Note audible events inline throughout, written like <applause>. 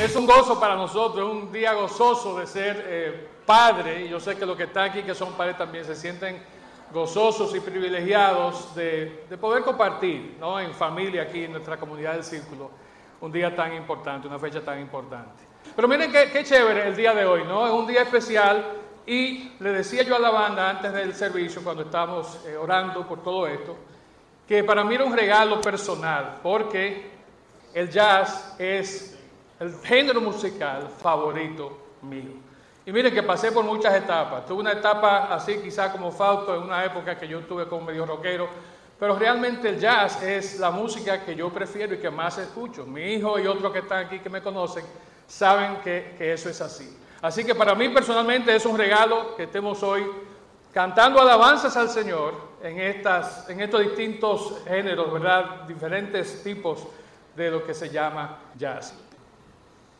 Es un gozo para nosotros, es un día gozoso de ser eh, padre. Yo sé que los que están aquí, que son padres, también se sienten gozosos y privilegiados de, poder compartir ¿no? en familia aquí en nuestra comunidad del Círculo un día tan importante, una fecha tan importante. Pero miren qué, qué chévere el día de hoy, ¿no? Es un día especial y le decía yo a la banda antes del servicio, cuando estábamos eh, orando por todo esto, que para mí era un regalo personal, porque el jazz es el género musical favorito mío. Y miren que pasé por muchas etapas. Tuve una etapa así quizá como Fausto en una época que yo tuve como medio rockero, pero realmente el jazz es la música que yo prefiero y que más escucho. Mi hijo y otros que están aquí que me conocen saben que, que eso es así. Así que para mí personalmente es un regalo que estemos hoy cantando alabanzas al Señor en, estas, en estos distintos géneros, ¿verdad? Diferentes tipos de lo que se llama jazz.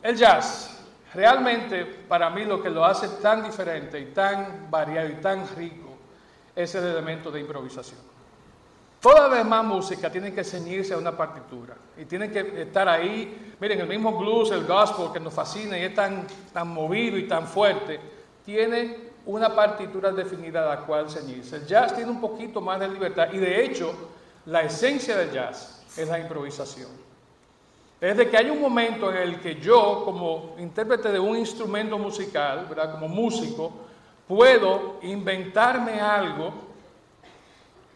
El jazz, realmente para mí lo que lo hace tan diferente y tan variado y tan rico es el elemento de improvisación. Toda vez más música tiene que ceñirse a una partitura y tiene que estar ahí. Miren, el mismo blues, el gospel que nos fascina y es tan, tan movido y tan fuerte, tiene una partitura definida a la cual ceñirse. El jazz tiene un poquito más de libertad y de hecho la esencia del jazz es la improvisación. Es de que hay un momento en el que yo, como intérprete de un instrumento musical, ¿verdad? como músico, puedo inventarme algo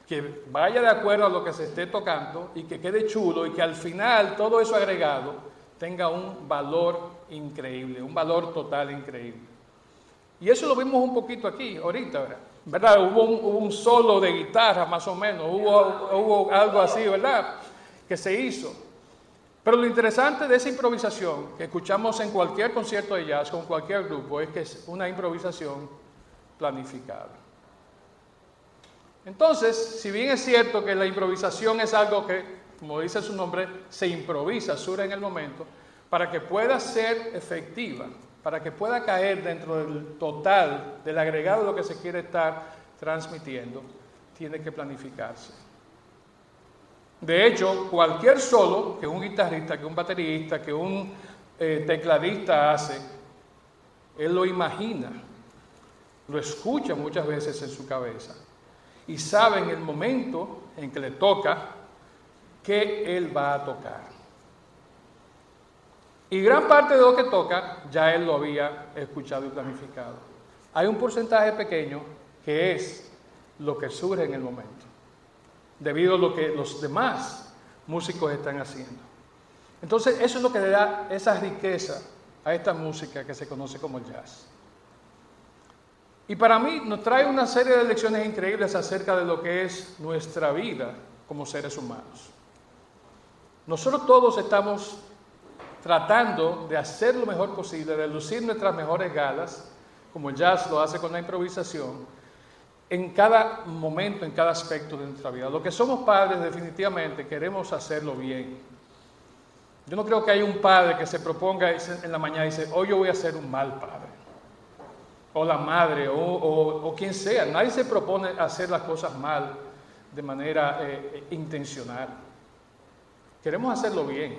que vaya de acuerdo a lo que se esté tocando y que quede chulo y que al final todo eso agregado tenga un valor increíble, un valor total increíble. Y eso lo vimos un poquito aquí, ahorita, ¿verdad? Hubo un, solo de guitarra más o menos, hubo, hubo algo así, ¿verdad? Que se hizo. Pero lo interesante de esa improvisación que escuchamos en cualquier concierto de jazz, con cualquier grupo, es que es una improvisación planificada. Entonces, si bien es cierto que la improvisación es algo que, como dice su nombre, se improvisa, surge en el momento, para que pueda ser efectiva, para que pueda caer dentro del total, del agregado de lo que se quiere estar transmitiendo, tiene que planificarse. De hecho, cualquier solo que un guitarrista, que un baterista, que un eh, tecladista hace, él lo imagina, lo escucha muchas veces en su cabeza y sabe en el momento en que le toca que él va a tocar. Y gran parte de lo que toca ya él lo había escuchado y planificado. Hay un porcentaje pequeño que es lo que surge en el momento debido a lo que los demás músicos están haciendo. Entonces, eso es lo que le da esa riqueza a esta música que se conoce como jazz. Y para mí nos trae una serie de lecciones increíbles acerca de lo que es nuestra vida como seres humanos. Nosotros todos estamos tratando de hacer lo mejor posible, de lucir nuestras mejores galas, como el jazz lo hace con la improvisación, en cada momento, en cada aspecto de nuestra vida. Lo que somos padres definitivamente queremos hacerlo bien. Yo no creo que haya un padre que se proponga en la mañana y dice, hoy yo voy a ser un mal padre. O la madre, o, quien sea. Nadie se propone hacer las cosas mal de manera eh, intencional. Queremos hacerlo bien.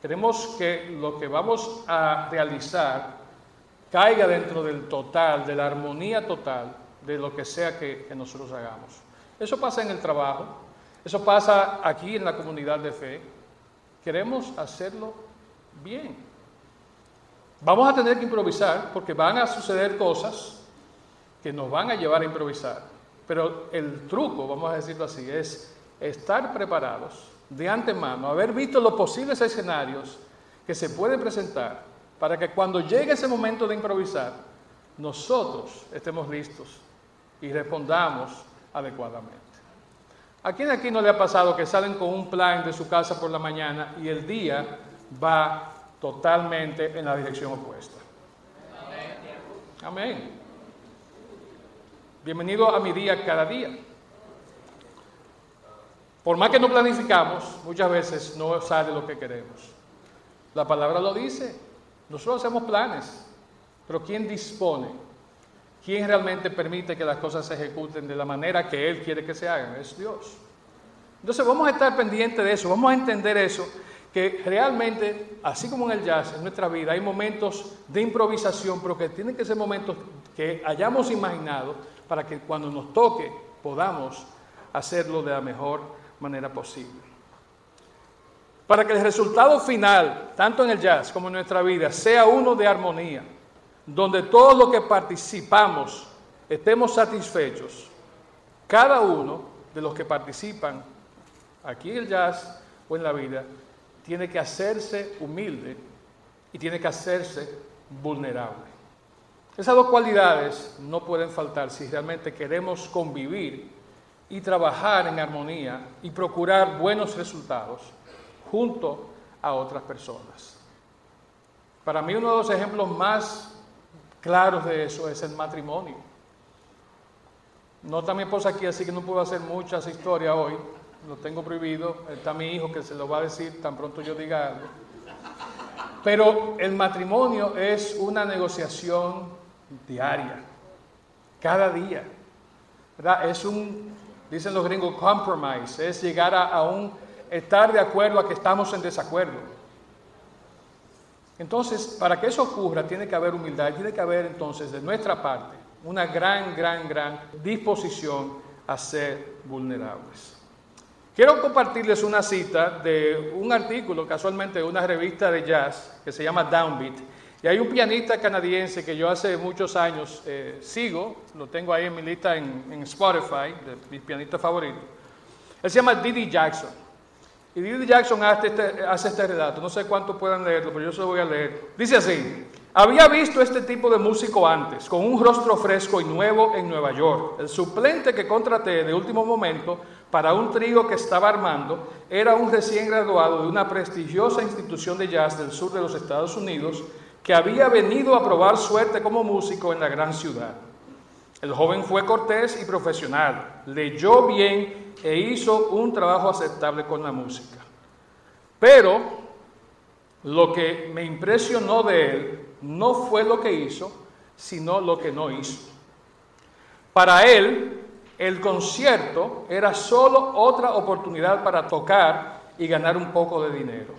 Queremos que lo que vamos a realizar caiga dentro del total, de la armonía total de lo que sea que, nosotros hagamos. Eso pasa en el trabajo, eso pasa aquí en la comunidad de fe. Queremos hacerlo bien. Vamos a tener que improvisar porque van a suceder cosas que nos van a llevar a improvisar. Pero el truco, vamos a decirlo así, es estar preparados de antemano, haber visto los posibles escenarios que se pueden presentar para que cuando llegue ese momento de improvisar, nosotros estemos listos y respondamos adecuadamente. ¿A quién aquí no le ha pasado que salen con un plan de su casa por la mañana y el día va totalmente en la dirección opuesta? Amén. Bienvenido a mi día cada día. Por más que no planificamos, muchas veces no sale lo que queremos. La palabra lo dice. Nosotros hacemos planes, pero ¿quién dispone ¿Quién realmente permite que las cosas se ejecuten de la manera que Él quiere que se hagan? Es Dios. Entonces vamos a estar pendientes de eso, vamos a entender eso, que realmente, así como en el jazz, en nuestra vida, hay momentos de improvisación, pero que tienen que ser momentos que hayamos imaginado para que cuando nos toque podamos hacerlo de la mejor manera posible. Para que el resultado final, tanto en el jazz como en nuestra vida, sea uno de armonía, donde todos los que participamos estemos satisfechos, cada uno de los que participan aquí en el jazz o en la vida tiene que hacerse humilde y tiene que hacerse vulnerable. Esas dos cualidades no pueden faltar si realmente queremos convivir y trabajar en armonía y procurar buenos resultados junto a otras personas. Para mí uno de los ejemplos más claros de eso es el matrimonio. No está mi esposa aquí, así que no puedo hacer muchas historias hoy. Lo tengo prohibido. Está mi hijo que se lo va a decir tan pronto yo diga algo. Pero el matrimonio es una negociación diaria, cada día. ¿verdad? Es un, dicen los gringos, compromise. Es llegar a, a un estar de acuerdo a que estamos en desacuerdo. Entonces, para que eso ocurra, tiene que haber humildad, tiene que haber entonces de nuestra parte una gran, gran, gran disposición a ser vulnerables. Quiero compartirles una cita de un artículo, casualmente de una revista de jazz que se llama Downbeat. Y hay un pianista canadiense que yo hace muchos años eh, sigo, lo tengo ahí en mi lista en, Spotify, de mis pianistas favoritos. Él se llama Didi Jackson. Y Didi Jackson hace este, hace este relato, no sé cuánto puedan leerlo, pero yo se lo voy a leer. Dice así, había visto este tipo de músico antes, con un rostro fresco y nuevo en Nueva York. El suplente que contraté de último momento para un trío que estaba armando era un recién graduado de una prestigiosa institución de jazz del sur de los Estados Unidos que había venido a probar suerte como músico en la gran ciudad. El joven fue cortés y profesional, leyó bien e hizo un trabajo aceptable con la música. Pero lo que me impresionó de él no fue lo que hizo, sino lo que no hizo. Para él, el concierto era solo otra oportunidad para tocar y ganar un poco de dinero.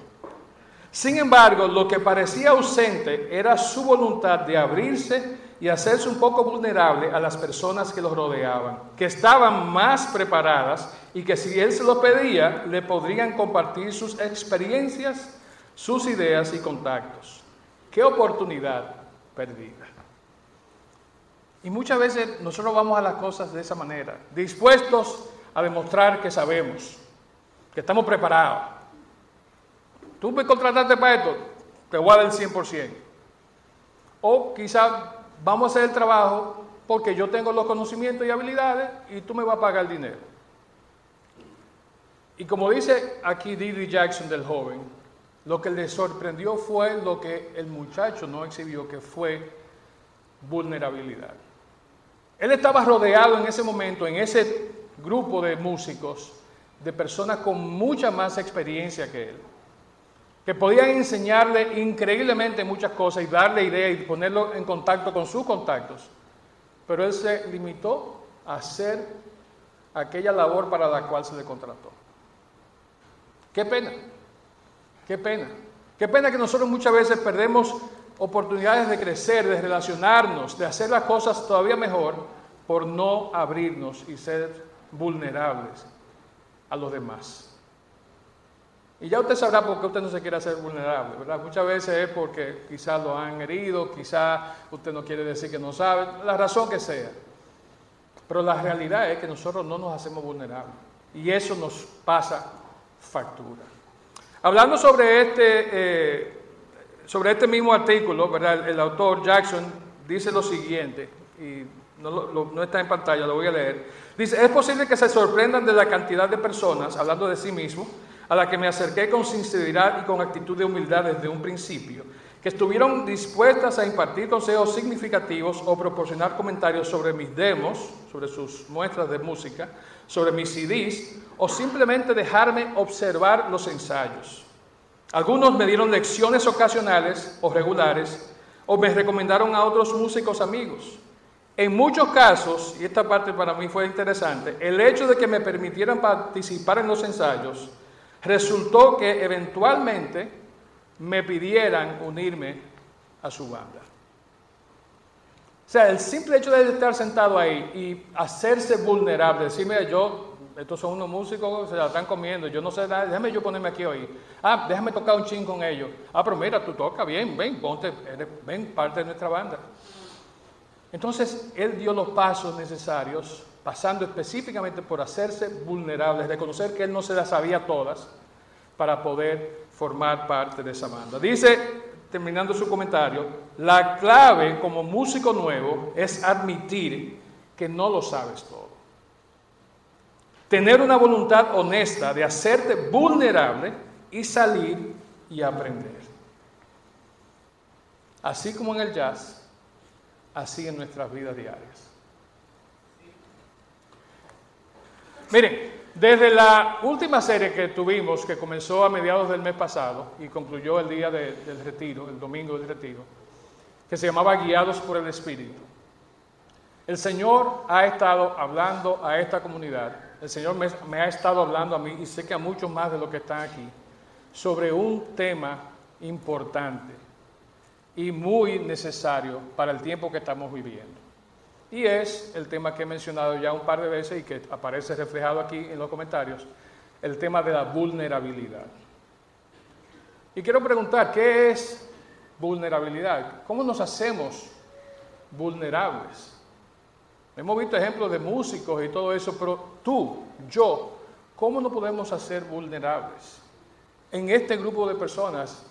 Sin embargo, lo que parecía ausente era su voluntad de abrirse y hacerse un poco vulnerable a las personas que los rodeaban, que estaban más preparadas y que si él se lo pedía, le podrían compartir sus experiencias, sus ideas y contactos. Qué oportunidad perdida. Y muchas veces nosotros vamos a las cosas de esa manera, dispuestos a demostrar que sabemos, que estamos preparados. Tú me contrataste para esto, te voy a dar el 100%. O quizá vamos a hacer el trabajo porque yo tengo los conocimientos y habilidades y tú me vas a pagar el dinero. Y como dice aquí Didi Jackson del joven, lo que le sorprendió fue lo que el muchacho no exhibió, que fue vulnerabilidad. Él estaba rodeado en ese momento, en ese grupo de músicos, de personas con mucha más experiencia que él que podían enseñarle increíblemente muchas cosas y darle ideas y ponerlo en contacto con sus contactos. Pero él se limitó a hacer aquella labor para la cual se le contrató. Qué pena, qué pena. Qué pena que nosotros muchas veces perdemos oportunidades de crecer, de relacionarnos, de hacer las cosas todavía mejor por no abrirnos y ser vulnerables a los demás. Y ya usted sabrá por qué usted no se quiere hacer vulnerable, ¿verdad? Muchas veces es porque quizás lo han herido, quizás usted no quiere decir que no sabe, la razón que sea. Pero la realidad es que nosotros no nos hacemos vulnerables y eso nos pasa factura. Hablando sobre este, eh, sobre este mismo artículo, ¿verdad? El, autor Jackson dice lo siguiente, y no, no está en pantalla, lo voy a leer. Dice, es posible que se sorprendan de la cantidad de personas, hablando de sí mismo, a la que me acerqué con sinceridad y con actitud de humildad desde un principio, que estuvieron dispuestas a impartir consejos significativos o proporcionar comentarios sobre mis demos, sobre sus muestras de música, sobre mis CDs, o simplemente dejarme observar los ensayos. Algunos me dieron lecciones ocasionales o regulares, o me recomendaron a otros músicos amigos. En muchos casos, y esta parte para mí fue interesante, el hecho de que me permitieran participar en los ensayos resultó que eventualmente me pidieran unirme a su banda. O sea, el simple hecho de estar sentado ahí y hacerse vulnerable, decirme yo, estos son unos músicos, se la están comiendo, yo no sé nada, déjame yo ponerme aquí hoy. Ah, déjame tocar un ching con ellos. Ah, pero mira, tú tocas bien, ven, ponte, ven, parte de nuestra banda. Entonces, él dio los pasos necesarios, pasando específicamente por hacerse vulnerable, reconocer que él no se las sabía todas, para poder formar parte de esa banda. Dice terminando su comentario, la clave como músico nuevo es admitir que no lo sabes todo. Tener una voluntad honesta de hacerte vulnerable y salir y aprender. Así como en el jazz, así en nuestras vidas diarias. Miren, desde la última serie que tuvimos, que comenzó a mediados del mes pasado y concluyó el día del retiro, el domingo del retiro, que se llamaba Guiados por el Espíritu, el Señor ha estado hablando a esta comunidad, el Señor me, me ha estado hablando a mí y sé que a muchos más de los que están aquí, sobre un tema importante y muy necesario para el tiempo que estamos viviendo. Y es el tema que he mencionado ya un par de veces y que aparece reflejado aquí en los comentarios, el tema de la vulnerabilidad. Y quiero preguntar, ¿qué es vulnerabilidad? ¿Cómo nos hacemos vulnerables? Hemos visto ejemplos de músicos y todo eso, pero tú, yo, ¿cómo nos podemos hacer vulnerables en este grupo de personas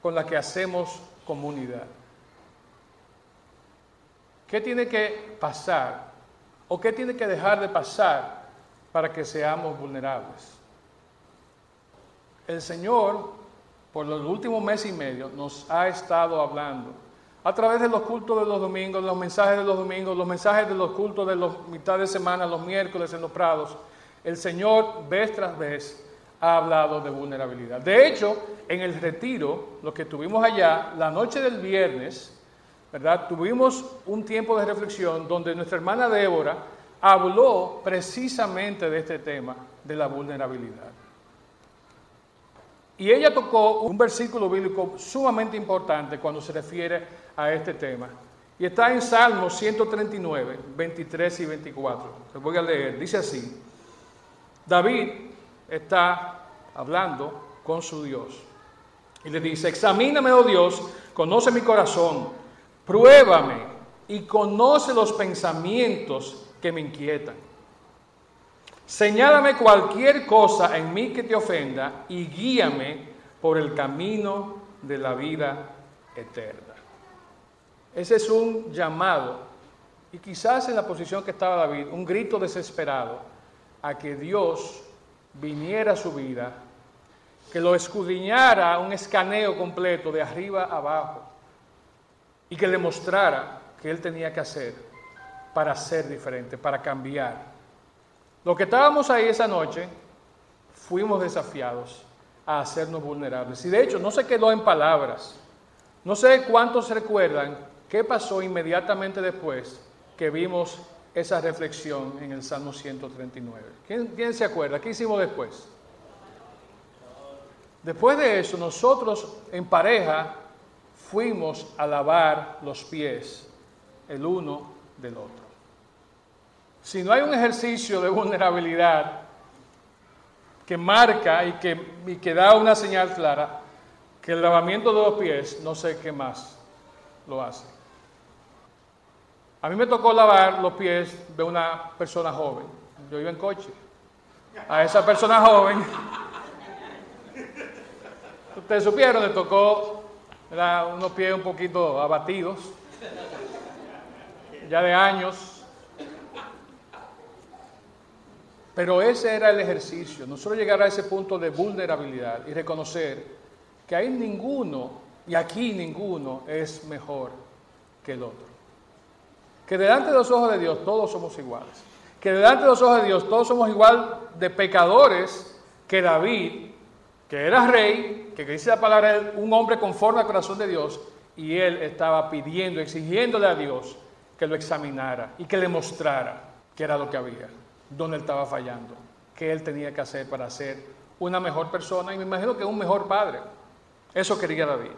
con las que hacemos comunidad? ¿Qué tiene que pasar o qué tiene que dejar de pasar para que seamos vulnerables? El Señor, por los últimos meses y medio, nos ha estado hablando a través de los cultos de los domingos, los mensajes de los domingos, los mensajes de los cultos de los mitad de semana, los miércoles en los prados. El Señor, vez tras vez, ha hablado de vulnerabilidad. De hecho, en el retiro, lo que tuvimos allá, la noche del viernes, Tuvimos un tiempo de reflexión donde nuestra hermana Débora habló precisamente de este tema, de la vulnerabilidad. Y ella tocó un versículo bíblico sumamente importante cuando se refiere a este tema. Y está en Salmos 139, 23 y 24. Les voy a leer. Dice así. David está hablando con su Dios. Y le dice, examíname, oh Dios, conoce mi corazón Pruébame y conoce los pensamientos que me inquietan. Señálame cualquier cosa en mí que te ofenda y guíame por el camino de la vida eterna. Ese es un llamado, y quizás en la posición que estaba David, un grito desesperado a que Dios viniera a su vida, que lo escudriñara un escaneo completo de arriba a abajo y que le mostrara que él tenía que hacer para ser diferente, para cambiar. Lo que estábamos ahí esa noche, fuimos desafiados a hacernos vulnerables. Y de hecho, no se quedó en palabras. No sé cuántos recuerdan qué pasó inmediatamente después que vimos esa reflexión en el Salmo 139. ¿Quién, quién se acuerda? ¿Qué hicimos después? Después de eso, nosotros en pareja fuimos a lavar los pies el uno del otro. Si no hay un ejercicio de vulnerabilidad que marca y que, que da una señal clara, que el lavamiento de los pies no sé qué más lo hace. A mí me tocó lavar los pies de una persona joven. Yo iba en coche. A esa persona joven, <laughs> ustedes supieron, le tocó era unos pies un poquito abatidos, ya de años. Pero ese era el ejercicio, nosotros llegar a ese punto de vulnerabilidad y reconocer que hay ninguno, y aquí ninguno, es mejor que el otro. Que delante de los ojos de Dios todos somos iguales. Que delante de los ojos de Dios todos somos igual de pecadores que David, que era rey, que dice la palabra, un hombre conforme al corazón de Dios, y él estaba pidiendo, exigiéndole a Dios que lo examinara y que le mostrara qué era lo que había, dónde él estaba fallando, qué él tenía que hacer para ser una mejor persona y me imagino que un mejor padre. Eso quería David.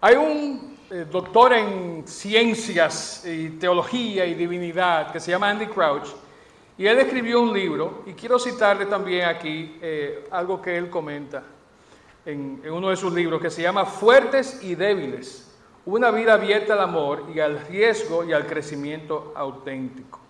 Hay un eh, doctor en ciencias y teología y divinidad que se llama Andy Crouch y él escribió un libro y quiero citarle también aquí eh, algo que él comenta en, en uno de sus libros que se llama Fuertes y débiles, una vida abierta al amor y al riesgo y al crecimiento auténtico.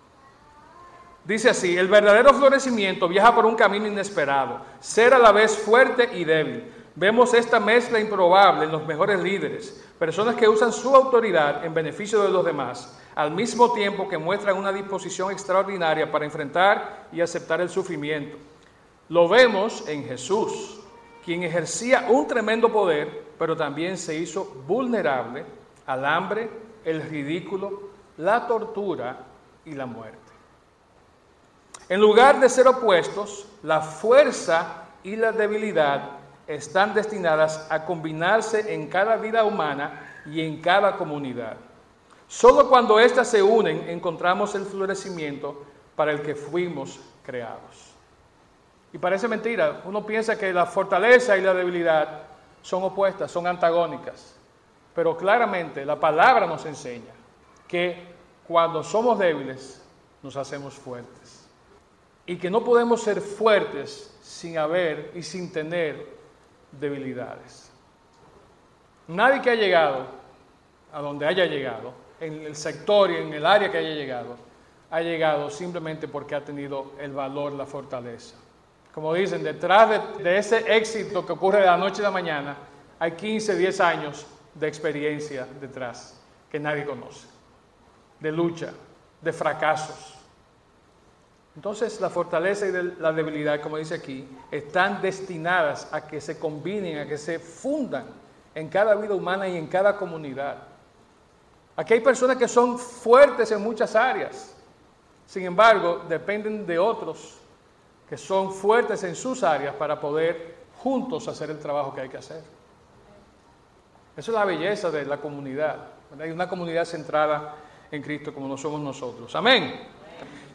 Dice así, el verdadero florecimiento viaja por un camino inesperado, ser a la vez fuerte y débil. Vemos esta mezcla improbable en los mejores líderes, personas que usan su autoridad en beneficio de los demás, al mismo tiempo que muestran una disposición extraordinaria para enfrentar y aceptar el sufrimiento. Lo vemos en Jesús, quien ejercía un tremendo poder, pero también se hizo vulnerable al hambre, el ridículo, la tortura y la muerte. En lugar de ser opuestos, la fuerza y la debilidad están destinadas a combinarse en cada vida humana y en cada comunidad. Solo cuando éstas se unen encontramos el florecimiento para el que fuimos creados. Y parece mentira, uno piensa que la fortaleza y la debilidad son opuestas, son antagónicas. Pero claramente la palabra nos enseña que cuando somos débiles nos hacemos fuertes. Y que no podemos ser fuertes sin haber y sin tener debilidades. Nadie que ha llegado a donde haya llegado, en el sector y en el área que haya llegado, ha llegado simplemente porque ha tenido el valor, la fortaleza. Como dicen, detrás de, ese éxito que ocurre de la noche a la mañana, hay 15, 10 años de experiencia detrás que nadie conoce, de lucha, de fracasos. Entonces la fortaleza y la debilidad, como dice aquí, están destinadas a que se combinen, a que se fundan en cada vida humana y en cada comunidad. Aquí hay personas que son fuertes en muchas áreas, sin embargo, dependen de otros que son fuertes en sus áreas para poder juntos hacer el trabajo que hay que hacer. Esa es la belleza de la comunidad. Hay una comunidad centrada en Cristo como lo somos nosotros. Amén.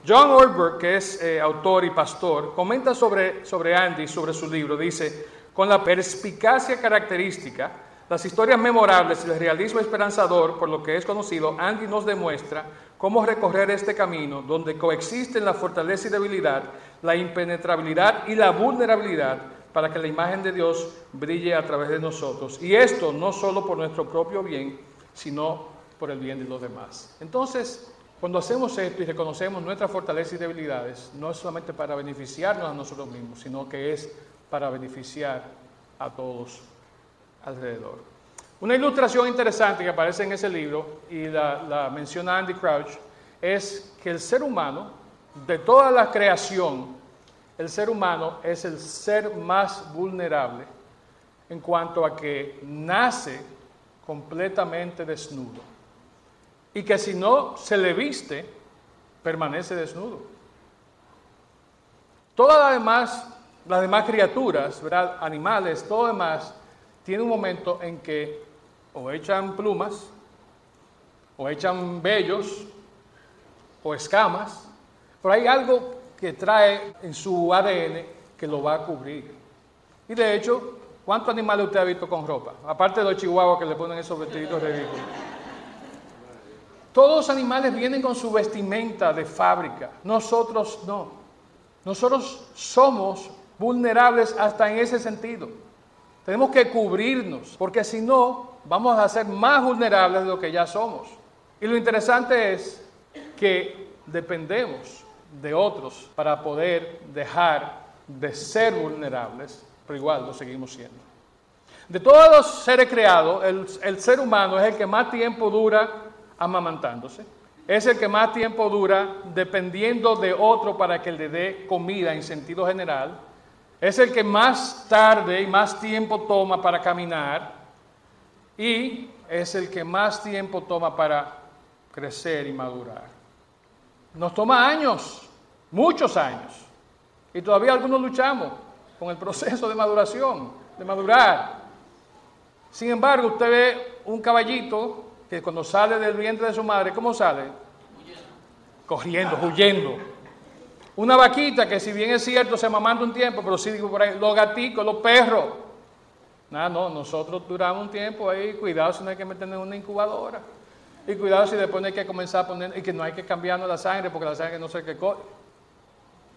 John Ortberg, que es eh, autor y pastor, comenta sobre, sobre Andy, sobre su libro. Dice, con la perspicacia característica, las historias memorables y el realismo esperanzador, por lo que es conocido, Andy nos demuestra cómo recorrer este camino donde coexisten la fortaleza y debilidad, la impenetrabilidad y la vulnerabilidad para que la imagen de Dios brille a través de nosotros. Y esto no solo por nuestro propio bien, sino por el bien de los demás. Entonces, cuando hacemos esto y reconocemos nuestras fortalezas y debilidades, no es solamente para beneficiarnos a nosotros mismos, sino que es para beneficiar a todos alrededor. Una ilustración interesante que aparece en ese libro, y la, menciona Andy Crouch, es que el ser humano, de toda la creación, el ser humano es el ser más vulnerable en cuanto a que nace completamente desnudo. Y que si no se le viste, permanece desnudo. Todas las demás, las demás criaturas, animales, todo demás, tiene un momento en que o echan plumas, o echan vellos, o escamas, pero hay algo que trae en su ADN que lo va a cubrir. Y de hecho, ¿cuántos animales usted ha visto con ropa? Aparte de los chihuahuas que le ponen esos vestiditos ridículos. Todos los animales vienen con su vestimenta de fábrica, nosotros no. Nosotros somos vulnerables hasta en ese sentido. Tenemos que cubrirnos, porque si no, vamos a ser más vulnerables de lo que ya somos. Y lo interesante es que dependemos de otros para poder dejar de ser vulnerables, pero igual lo seguimos siendo. De todos los seres creados, el, el ser humano es el que más tiempo dura amamantándose. Es el que más tiempo dura dependiendo de otro para que le dé comida en sentido general es el que más tarde y más tiempo toma para caminar y es el que más tiempo toma para crecer y madurar. Nos toma años, muchos años, y todavía algunos luchamos con el proceso de maduración, de madurar. Sin embargo, usted ve un caballito que cuando sale del vientre de su madre, ¿cómo sale? Corriendo, huyendo. Una vaquita que si bien es cierto se mamando un tiempo, pero sí digo por ahí, los gaticos, los perros. Nada, no, nosotros duramos un tiempo ahí, cuidado si no hay que meternos en una incubadora. Y cuidado si después no hay que comenzar a poner, y que no hay que cambiarnos la sangre porque la sangre no sé qué cosa.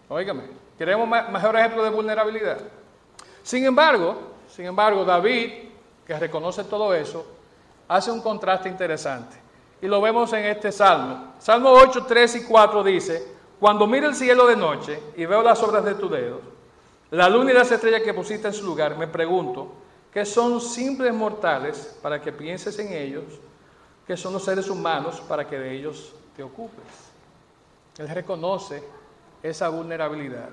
Óigame, queremos mejor ejemplo de vulnerabilidad. Sin embargo, sin embargo, David, que reconoce todo eso, hace un contraste interesante. Y lo vemos en este salmo. Salmo 8, 3 y 4 dice, cuando miro el cielo de noche y veo las obras de tu dedo, la luna y las estrellas que pusiste en su lugar, me pregunto, ¿qué son simples mortales para que pienses en ellos? ¿Qué son los seres humanos para que de ellos te ocupes? Él reconoce esa vulnerabilidad.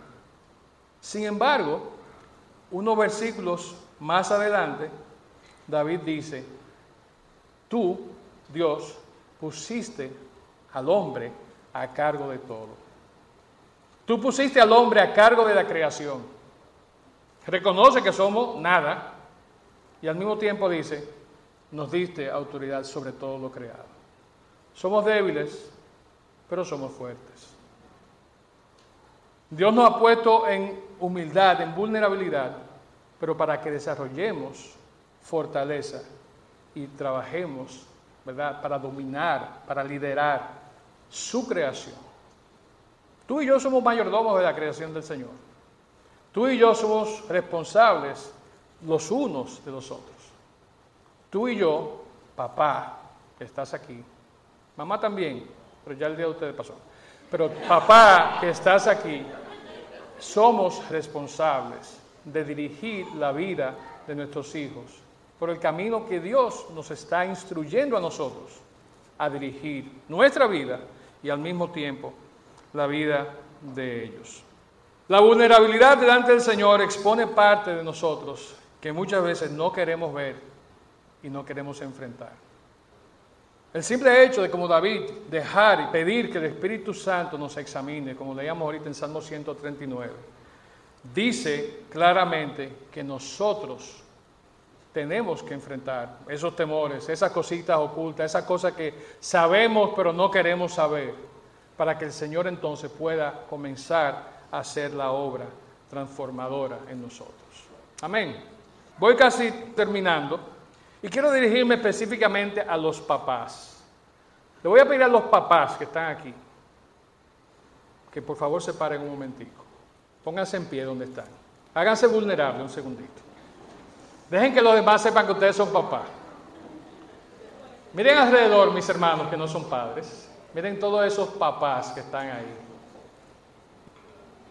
Sin embargo, unos versículos más adelante, David dice, tú, Dios, pusiste al hombre a cargo de todo. Tú pusiste al hombre a cargo de la creación. Reconoce que somos nada y al mismo tiempo dice, nos diste autoridad sobre todo lo creado. Somos débiles, pero somos fuertes. Dios nos ha puesto en humildad, en vulnerabilidad, pero para que desarrollemos fortaleza y trabajemos, ¿verdad?, para dominar, para liderar su creación. Tú y yo somos mayordomos de la creación del Señor. Tú y yo somos responsables los unos de los otros. Tú y yo, papá, que estás aquí, mamá también, pero ya el día de ustedes pasó. Pero papá, que estás aquí, somos responsables de dirigir la vida de nuestros hijos por el camino que Dios nos está instruyendo a nosotros a dirigir nuestra vida y al mismo tiempo la vida de ellos. La vulnerabilidad delante del Señor expone parte de nosotros que muchas veces no queremos ver y no queremos enfrentar. El simple hecho de como David dejar y pedir que el Espíritu Santo nos examine, como leíamos ahorita en Salmo 139, dice claramente que nosotros tenemos que enfrentar esos temores, esas cositas ocultas, esas cosas que sabemos pero no queremos saber para que el Señor entonces pueda comenzar a hacer la obra transformadora en nosotros. Amén. Voy casi terminando y quiero dirigirme específicamente a los papás. Le voy a pedir a los papás que están aquí que por favor se paren un momentico. Pónganse en pie donde están. Háganse vulnerables un segundito. Dejen que los demás sepan que ustedes son papás. Miren alrededor, mis hermanos que no son padres. Miren todos esos papás que están ahí.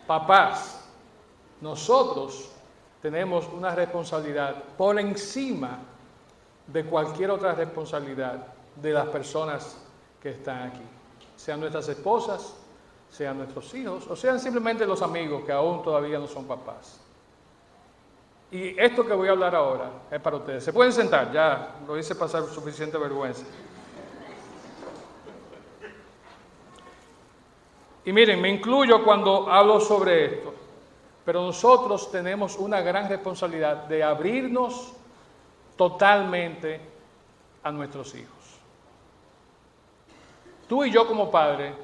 Papás, nosotros tenemos una responsabilidad por encima de cualquier otra responsabilidad de las personas que están aquí, sean nuestras esposas, sean nuestros hijos o sean simplemente los amigos que aún todavía no son papás. Y esto que voy a hablar ahora es para ustedes. Se pueden sentar, ya lo hice pasar suficiente vergüenza. Y miren, me incluyo cuando hablo sobre esto, pero nosotros tenemos una gran responsabilidad de abrirnos totalmente a nuestros hijos. Tú y yo como padre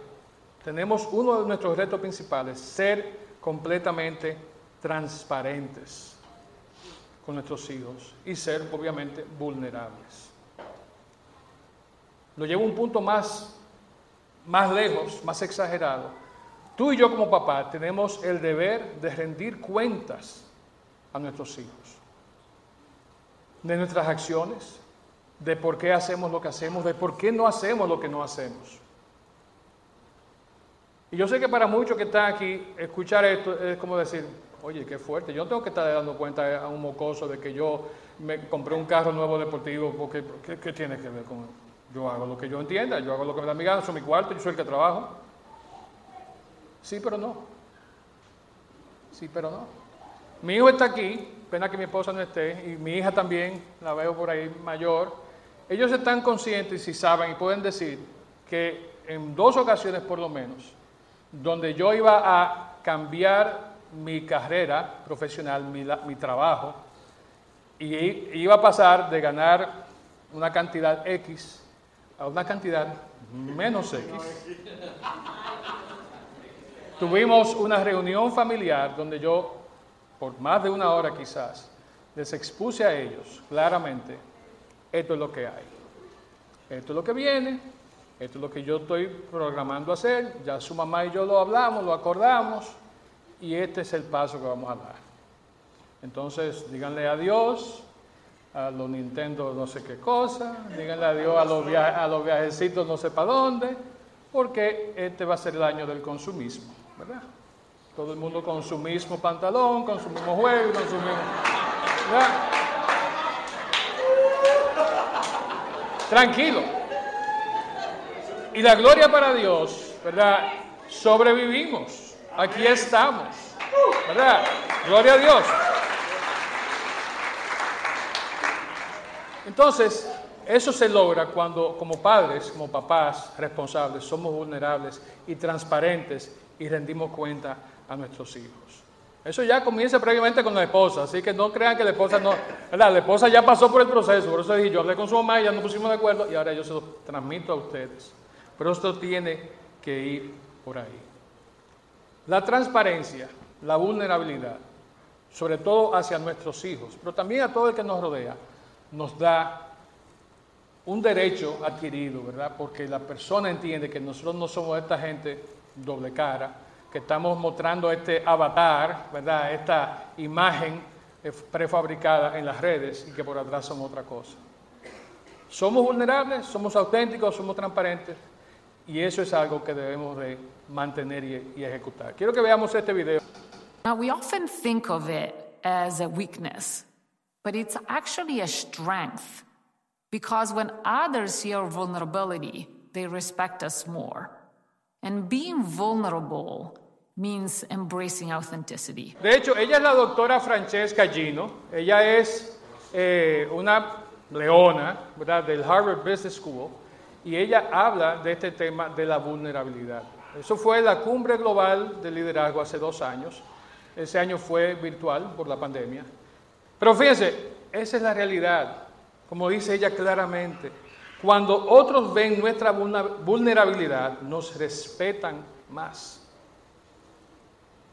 tenemos uno de nuestros retos principales, ser completamente transparentes con nuestros hijos y ser obviamente vulnerables. Lo llevo a un punto más más lejos, más exagerado, tú y yo como papá tenemos el deber de rendir cuentas a nuestros hijos, de nuestras acciones, de por qué hacemos lo que hacemos, de por qué no hacemos lo que no hacemos. Y yo sé que para muchos que están aquí, escuchar esto es como decir, oye, qué fuerte, yo no tengo que estar dando cuenta a un mocoso de que yo me compré un carro nuevo deportivo, porque ¿qué, qué tiene que ver con yo hago lo que yo entienda, yo hago lo que me da mi gana, soy mi cuarto, yo soy el que trabajo. Sí, pero no. Sí, pero no. Mi hijo está aquí, pena que mi esposa no esté, y mi hija también, la veo por ahí mayor. Ellos están conscientes y saben y pueden decir que en dos ocasiones por lo menos, donde yo iba a cambiar mi carrera profesional, mi, mi trabajo, y iba a pasar de ganar una cantidad X a una cantidad menos X. tuvimos una reunión familiar donde yo, por más de una hora quizás, les expuse a ellos claramente, esto es lo que hay, esto es lo que viene, esto es lo que yo estoy programando hacer, ya su mamá y yo lo hablamos, lo acordamos, y este es el paso que vamos a dar. Entonces, díganle adiós a los Nintendo no sé qué cosa, díganle adiós a los, a los viajecitos no sé para dónde, porque este va a ser el año del consumismo, ¿verdad? Todo el mundo con su mismo pantalón, con su mismo juego, con su mismo... Tranquilo. Y la gloria para Dios, ¿verdad? Sobrevivimos. Aquí estamos. ¿Verdad? Gloria a Dios. Entonces, eso se logra cuando como padres, como papás responsables, somos vulnerables y transparentes y rendimos cuenta a nuestros hijos. Eso ya comienza previamente con la esposa, así que no crean que la esposa no, la esposa ya pasó por el proceso, por eso dije, yo hablé con su mamá y ya nos pusimos de acuerdo y ahora yo se lo transmito a ustedes. Pero esto tiene que ir por ahí. La transparencia, la vulnerabilidad, sobre todo hacia nuestros hijos, pero también a todo el que nos rodea, nos da un derecho adquirido, ¿verdad? Porque la persona entiende que nosotros no somos esta gente doble cara, que estamos mostrando este avatar, ¿verdad? Esta imagen eh, prefabricada en las redes y que por atrás somos otra cosa. Somos vulnerables, somos auténticos, somos transparentes y eso es algo que debemos de mantener y, y ejecutar. Quiero que veamos este video. Now we often think of it as a weakness. But it's actually a strength because when others see our vulnerability, they respect us more. And being vulnerable means embracing authenticity. De hecho, ella es la doctora Francesca Gino. Ella es eh, una leona ¿verdad? del Harvard Business School y ella habla de este tema de la vulnerabilidad. Eso fue la cumbre global de liderazgo hace dos años. Ese año fue virtual por la pandemia. Pero fíjense, esa es la realidad, como dice ella claramente. Cuando otros ven nuestra vulnerabilidad, nos respetan más.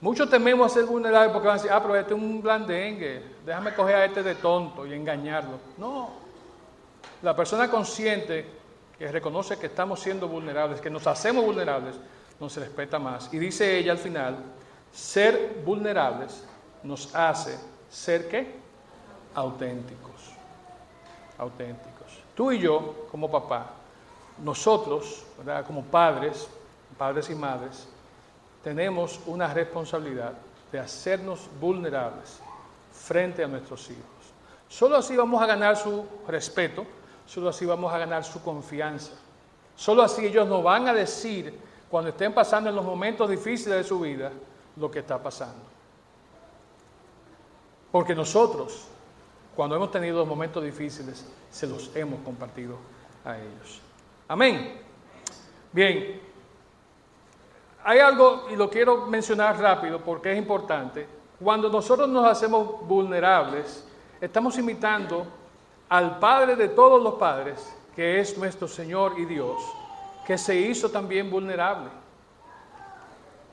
Muchos tememos ser vulnerables porque van a decir, ah, pero este es un blandengue, déjame coger a este de tonto y engañarlo. No, la persona consciente que reconoce que estamos siendo vulnerables, que nos hacemos vulnerables, nos respeta más. Y dice ella al final, ser vulnerables nos hace ser qué? Auténticos, auténticos. Tú y yo, como papá, nosotros, como padres, padres y madres, tenemos una responsabilidad de hacernos vulnerables frente a nuestros hijos. Solo así vamos a ganar su respeto, solo así vamos a ganar su confianza. Solo así ellos nos van a decir cuando estén pasando en los momentos difíciles de su vida lo que está pasando. Porque nosotros cuando hemos tenido momentos difíciles, se los hemos compartido a ellos. Amén. Bien, hay algo, y lo quiero mencionar rápido porque es importante, cuando nosotros nos hacemos vulnerables, estamos imitando al Padre de todos los padres, que es nuestro Señor y Dios, que se hizo también vulnerable.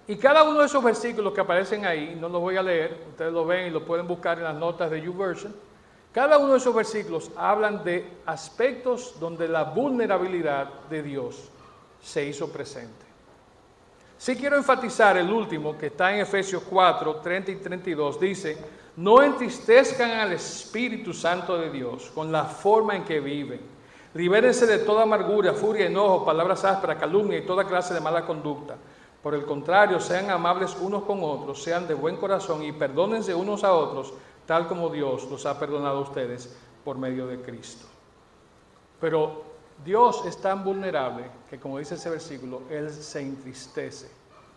Y cada uno de esos versículos que aparecen ahí, no los voy a leer, ustedes lo ven y lo pueden buscar en las notas de YouVersion, cada uno de esos versículos hablan de aspectos donde la vulnerabilidad de Dios se hizo presente. Sí quiero enfatizar el último que está en Efesios 4, 30 y 32. Dice, no entristezcan al Espíritu Santo de Dios con la forma en que viven. Libérense de toda amargura, furia, enojo, palabras ásperas, calumnia y toda clase de mala conducta. Por el contrario, sean amables unos con otros, sean de buen corazón y perdónense unos a otros tal como Dios los ha perdonado a ustedes por medio de Cristo. Pero Dios es tan vulnerable que, como dice ese versículo, Él se entristece.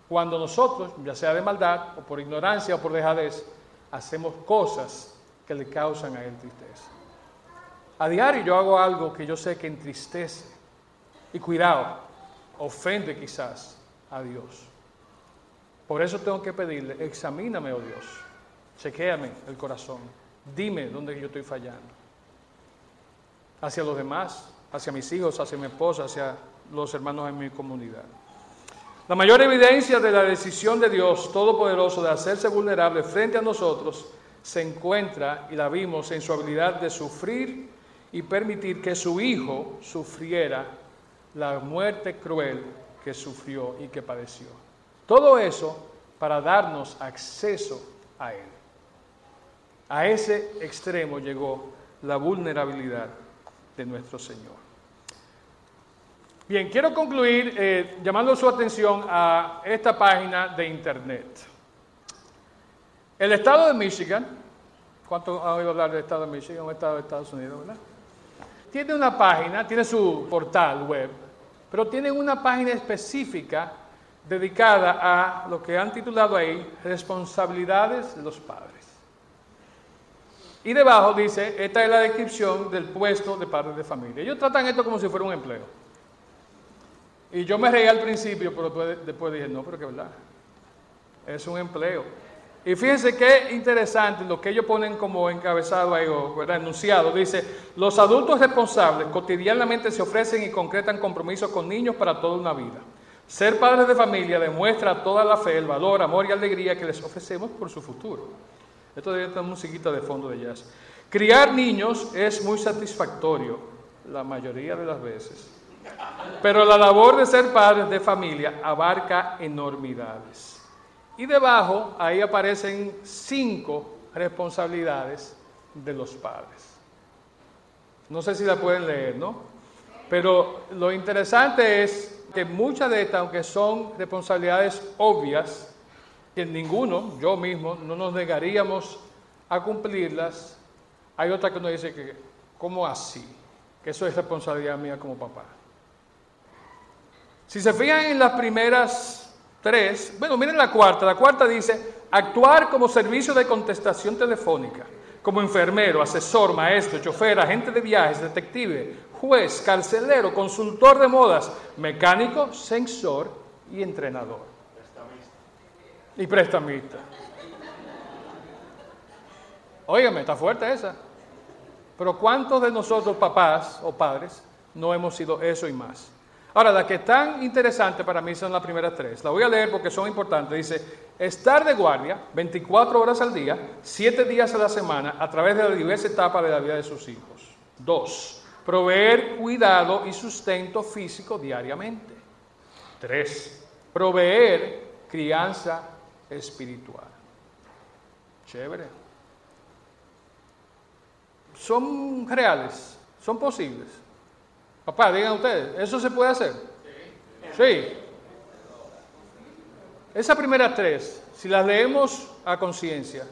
Cuando nosotros, ya sea de maldad o por ignorancia o por dejadez, hacemos cosas que le causan a Él tristeza. A diario yo hago algo que yo sé que entristece. Y cuidado, ofende quizás a Dios. Por eso tengo que pedirle, examíname, oh Dios Chequéame el corazón. Dime dónde yo estoy fallando. Hacia los demás, hacia mis hijos, hacia mi esposa, hacia los hermanos en mi comunidad. La mayor evidencia de la decisión de Dios Todopoderoso de hacerse vulnerable frente a nosotros se encuentra, y la vimos, en su habilidad de sufrir y permitir que su Hijo sufriera la muerte cruel que sufrió y que padeció. Todo eso para darnos acceso a Él. A ese extremo llegó la vulnerabilidad de nuestro Señor. Bien, quiero concluir eh, llamando su atención a esta página de internet. El estado de Michigan, ¿cuánto han oído hablar del estado de Michigan, un estado de Estados Unidos, verdad? Tiene una página, tiene su portal web, pero tiene una página específica dedicada a lo que han titulado ahí responsabilidades de los padres. Y debajo dice, esta es la descripción del puesto de padres de familia. Ellos tratan esto como si fuera un empleo. Y yo me reí al principio, pero después, dije, no, pero que verdad. Es un empleo. Y fíjense qué interesante lo que ellos ponen como encabezado ahí, o ¿verdad? enunciado. Dice, los adultos responsables cotidianamente se ofrecen y concretan compromisos con niños para toda una vida. Ser padres de familia demuestra toda la fe, el valor, amor y alegría que les ofrecemos por su futuro. Esto debe estar musiquita de fondo de jazz. Criar niños es muy satisfactorio, la mayoría de las veces. Pero la labor de ser padres de familia abarca enormidades. Y debajo, ahí aparecen cinco responsabilidades de los padres. No sé si la pueden leer, ¿no? Pero lo interesante es que muchas de estas, aunque son responsabilidades obvias, que ninguno, yo mismo, no nos negaríamos a cumplirlas, hay otra que nos dice que, ¿cómo así? Que eso es responsabilidad mía como papá. Si se fijan en las primeras tres, bueno, miren la cuarta, la cuarta dice, actuar como servicio de contestación telefónica, como enfermero, asesor, maestro, chofer, agente de viajes, detective, juez, carcelero, consultor de modas, mecánico, sensor y entrenador y prestamista. Óigame, está fuerte esa. Pero ¿cuántos de nosotros, papás o padres, no hemos sido eso y más? Ahora, las que están interesantes para mí son las primeras tres. La voy a leer porque son importantes. Dice, estar de guardia 24 horas al día, 7 días a la semana, a través de las diversas etapas de la vida de sus hijos. Dos, proveer cuidado y sustento físico diariamente. Tres, proveer crianza espiritual. Chévere. Son reales, son posibles. Papá, digan ustedes, ¿eso se puede hacer? Sí. Esas primeras tres, si las leemos a conciencia,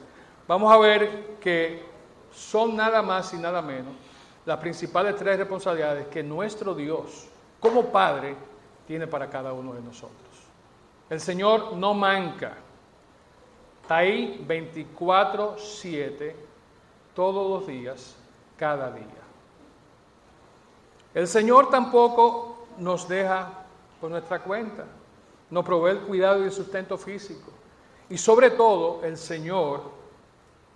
vamos a ver que son nada más y nada menos las principales tres responsabilidades que nuestro Dios, como Padre, tiene para cada uno de nosotros. El Señor no manca, Está ahí 24-7, todos los días, cada día. El Señor tampoco nos deja por nuestra cuenta, nos provee el cuidado y el sustento físico. Y sobre todo, el Señor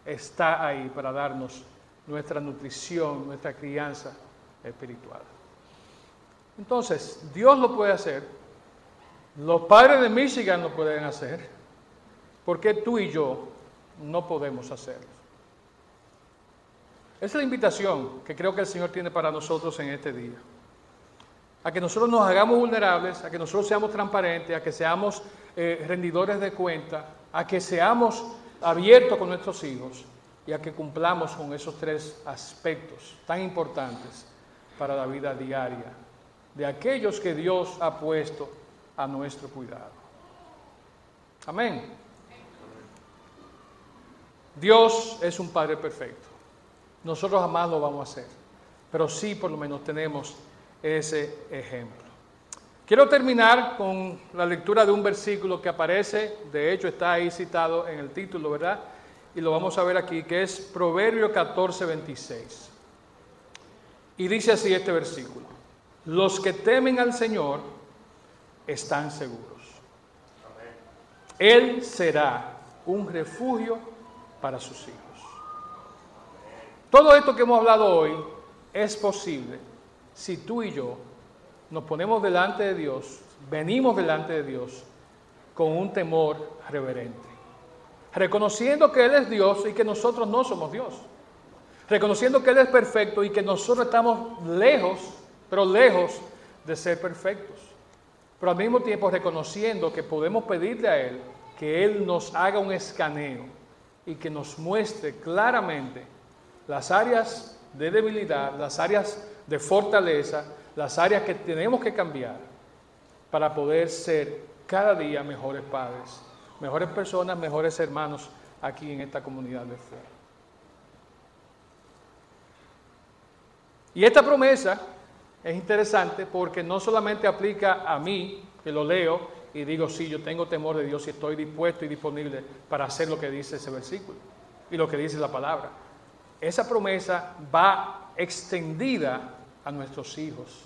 está ahí para darnos nuestra nutrición, nuestra crianza espiritual. Entonces, Dios lo puede hacer, los padres de Michigan lo pueden hacer, ¿Por qué tú y yo no podemos hacerlo? Esa es la invitación que creo que el Señor tiene para nosotros en este día. A que nosotros nos hagamos vulnerables, a que nosotros seamos transparentes, a que seamos eh, rendidores de cuenta, a que seamos abiertos con nuestros hijos y a que cumplamos con esos tres aspectos tan importantes para la vida diaria de aquellos que Dios ha puesto a nuestro cuidado. Amén. Dios es un Padre perfecto. Nosotros jamás lo vamos a hacer, pero sí por lo menos tenemos ese ejemplo. Quiero terminar con la lectura de un versículo que aparece, de hecho está ahí citado en el título, ¿verdad? Y lo vamos a ver aquí, que es Proverbio 14, 26. Y dice así este versículo, los que temen al Señor están seguros. Él será un refugio para sus hijos. Todo esto que hemos hablado hoy es posible si tú y yo nos ponemos delante de Dios, venimos delante de Dios con un temor reverente. Reconociendo que Él es Dios y que nosotros no somos Dios. Reconociendo que Él es perfecto y que nosotros estamos lejos, pero lejos de ser perfectos. Pero al mismo tiempo reconociendo que podemos pedirle a Él que Él nos haga un escaneo y que nos muestre claramente las áreas de debilidad, las áreas de fortaleza, las áreas que tenemos que cambiar para poder ser cada día mejores padres, mejores personas, mejores hermanos aquí en esta comunidad de fe. Y esta promesa es interesante porque no solamente aplica a mí, que lo leo y digo, sí, yo tengo temor de Dios y estoy dispuesto y disponible para hacer lo que dice ese versículo y lo que dice la palabra. Esa promesa va extendida a nuestros hijos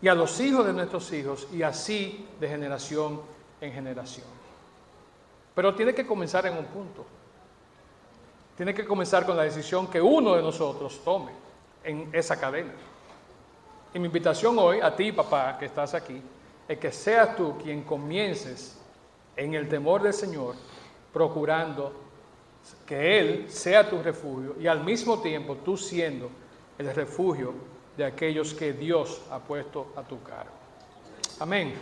y a los hijos de nuestros hijos y así de generación en generación. Pero tiene que comenzar en un punto. Tiene que comenzar con la decisión que uno de nosotros tome en esa cadena. Y mi invitación hoy a ti, papá, que estás aquí, es que seas tú quien comiences en el temor del Señor, procurando que Él sea tu refugio y al mismo tiempo tú siendo el refugio de aquellos que Dios ha puesto a tu cargo. Amén.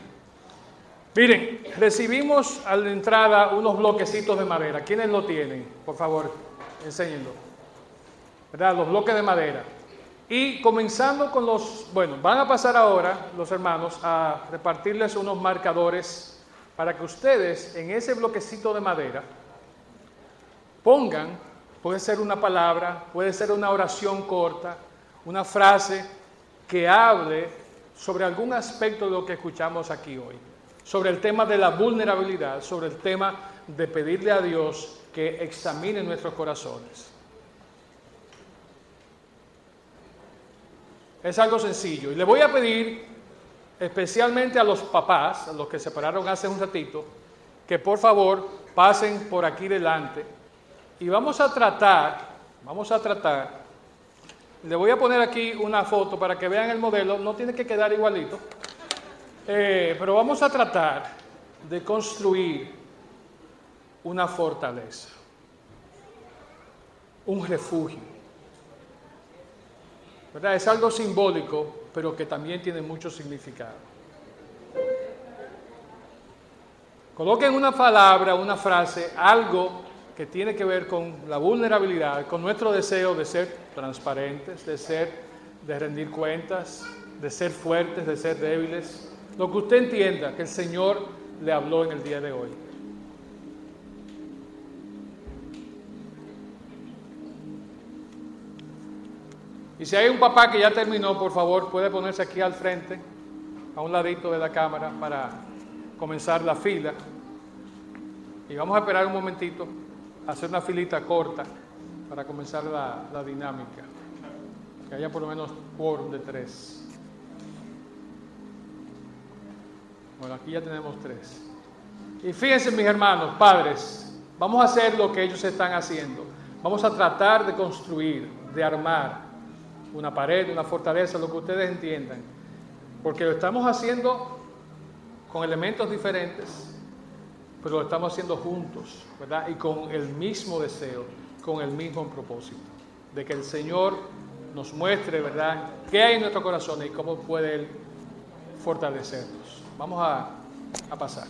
Miren, recibimos a la entrada unos bloquecitos de madera. ¿Quiénes lo tienen? Por favor, enséñenlo. ¿Verdad? Los bloques de madera. Y comenzando con los, bueno, van a pasar ahora los hermanos a repartirles unos marcadores para que ustedes en ese bloquecito de madera pongan, puede ser una palabra, puede ser una oración corta, una frase que hable sobre algún aspecto de lo que escuchamos aquí hoy, sobre el tema de la vulnerabilidad, sobre el tema de pedirle a Dios que examine nuestros corazones. Es algo sencillo. Y le voy a pedir especialmente a los papás, a los que se pararon hace un ratito, que por favor pasen por aquí delante. Y vamos a tratar, vamos a tratar le voy a poner aquí una foto para que vean el modelo, no tiene que quedar igualito, eh, pero vamos a tratar de construir una fortaleza, un refugio. Es algo simbólico, pero que también tiene mucho significado. Coloquen una palabra, una frase, algo que tiene que ver con la vulnerabilidad, con nuestro deseo de ser transparentes, de ser, de rendir cuentas, de ser fuertes, de ser débiles. Lo que usted entienda que el Señor le habló en el día de hoy. Y si hay un papá que ya terminó, por favor, puede ponerse aquí al frente, a un ladito de la cámara, para comenzar la fila. Y vamos a esperar un momentito hacer una filita corta para comenzar la, dinámica. Que haya por lo menos por de tres. Bueno, aquí ya tenemos tres. Y fíjense mis hermanos, padres, vamos a hacer lo que ellos están haciendo. Vamos a tratar de construir, de armar una pared, una fortaleza, lo que ustedes entiendan. Porque lo estamos haciendo con elementos diferentes, pero lo estamos haciendo juntos, ¿verdad? Y con el mismo deseo, con el mismo propósito, de que el Señor nos muestre, ¿verdad?, qué hay en nuestro corazón y cómo puede Él fortalecernos. Vamos a, a pasar.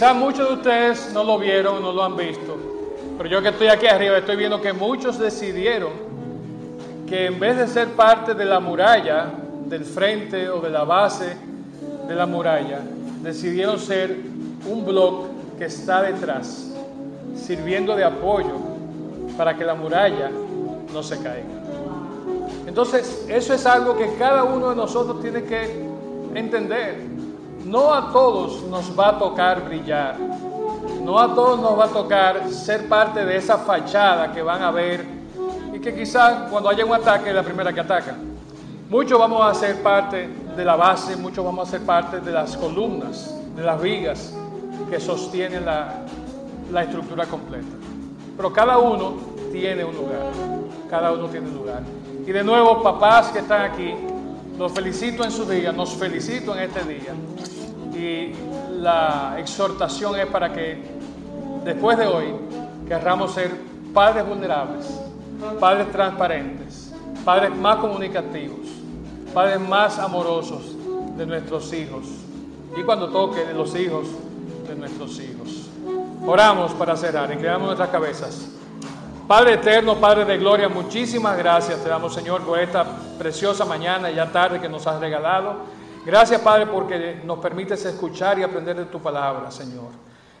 Quizás muchos de ustedes no lo vieron, no lo han visto, pero yo que estoy aquí arriba estoy viendo que muchos decidieron que en vez de ser parte de la muralla, del frente o de la base de la muralla, decidieron ser un bloque que está detrás, sirviendo de apoyo para que la muralla no se caiga. Entonces, eso es algo que cada uno de nosotros tiene que entender. No a todos nos va a tocar brillar. no a todos nos va a tocar ser parte de esa fachada que van a ver y que quizás cuando haya un ataque es la primera que ataca. Muchos vamos a ser parte de la base, muchos vamos a ser parte de las columnas, de las vigas que sostienen la, la estructura completa. Pero cada uno tiene un lugar, cada uno tiene un lugar. Y de nuevo, papás que están aquí, los felicito en su día, nos felicito en este día. Y la exhortación es para que después de hoy querramos ser padres vulnerables, padres transparentes, padres más comunicativos, padres más amorosos de nuestros hijos. Y cuando toque de los hijos de nuestros hijos. Oramos para cerrar, inclinamos nuestras cabezas. Padre eterno, Padre de gloria, muchísimas gracias te damos, Señor, por esta preciosa mañana y ya tarde que nos has regalado. Gracias, Padre, porque nos permites escuchar y aprender de tu palabra, Señor.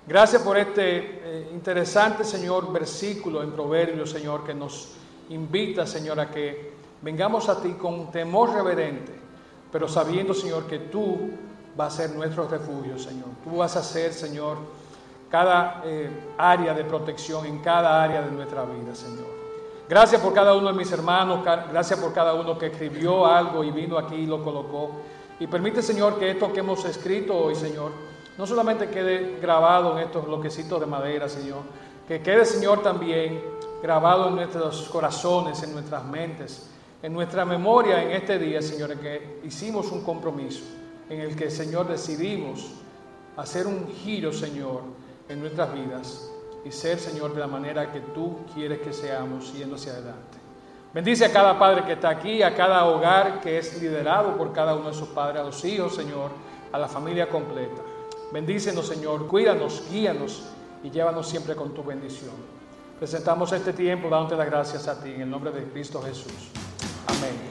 Gracias por este eh, interesante, Señor, versículo en Proverbios, Señor, que nos invita, Señor, a que vengamos a ti con temor reverente, pero sabiendo, Señor, que tú vas a ser nuestro refugio, Señor. Tú vas a ser, Señor, cada eh, área de protección en cada área de nuestra vida, Señor. Gracias por cada uno de mis hermanos, gracias por cada uno que escribió algo y vino aquí y lo colocó. Y permite, Señor, que esto que hemos escrito hoy, Señor, no solamente quede grabado en estos bloquecitos de madera, Señor, que quede, Señor, también grabado en nuestros corazones, en nuestras mentes, en nuestra memoria en este día, Señor, que hicimos un compromiso, en el que, Señor, decidimos hacer un giro, Señor, en nuestras vidas y ser, Señor, de la manera que tú quieres que seamos yendo hacia adelante. Bendice a cada padre que está aquí, a cada hogar que es liderado por cada uno de sus padres, a los hijos, Señor, a la familia completa. Bendícenos, Señor, cuídanos, guíanos y llévanos siempre con tu bendición. Presentamos este tiempo dándote las gracias a ti en el nombre de Cristo Jesús. Amén.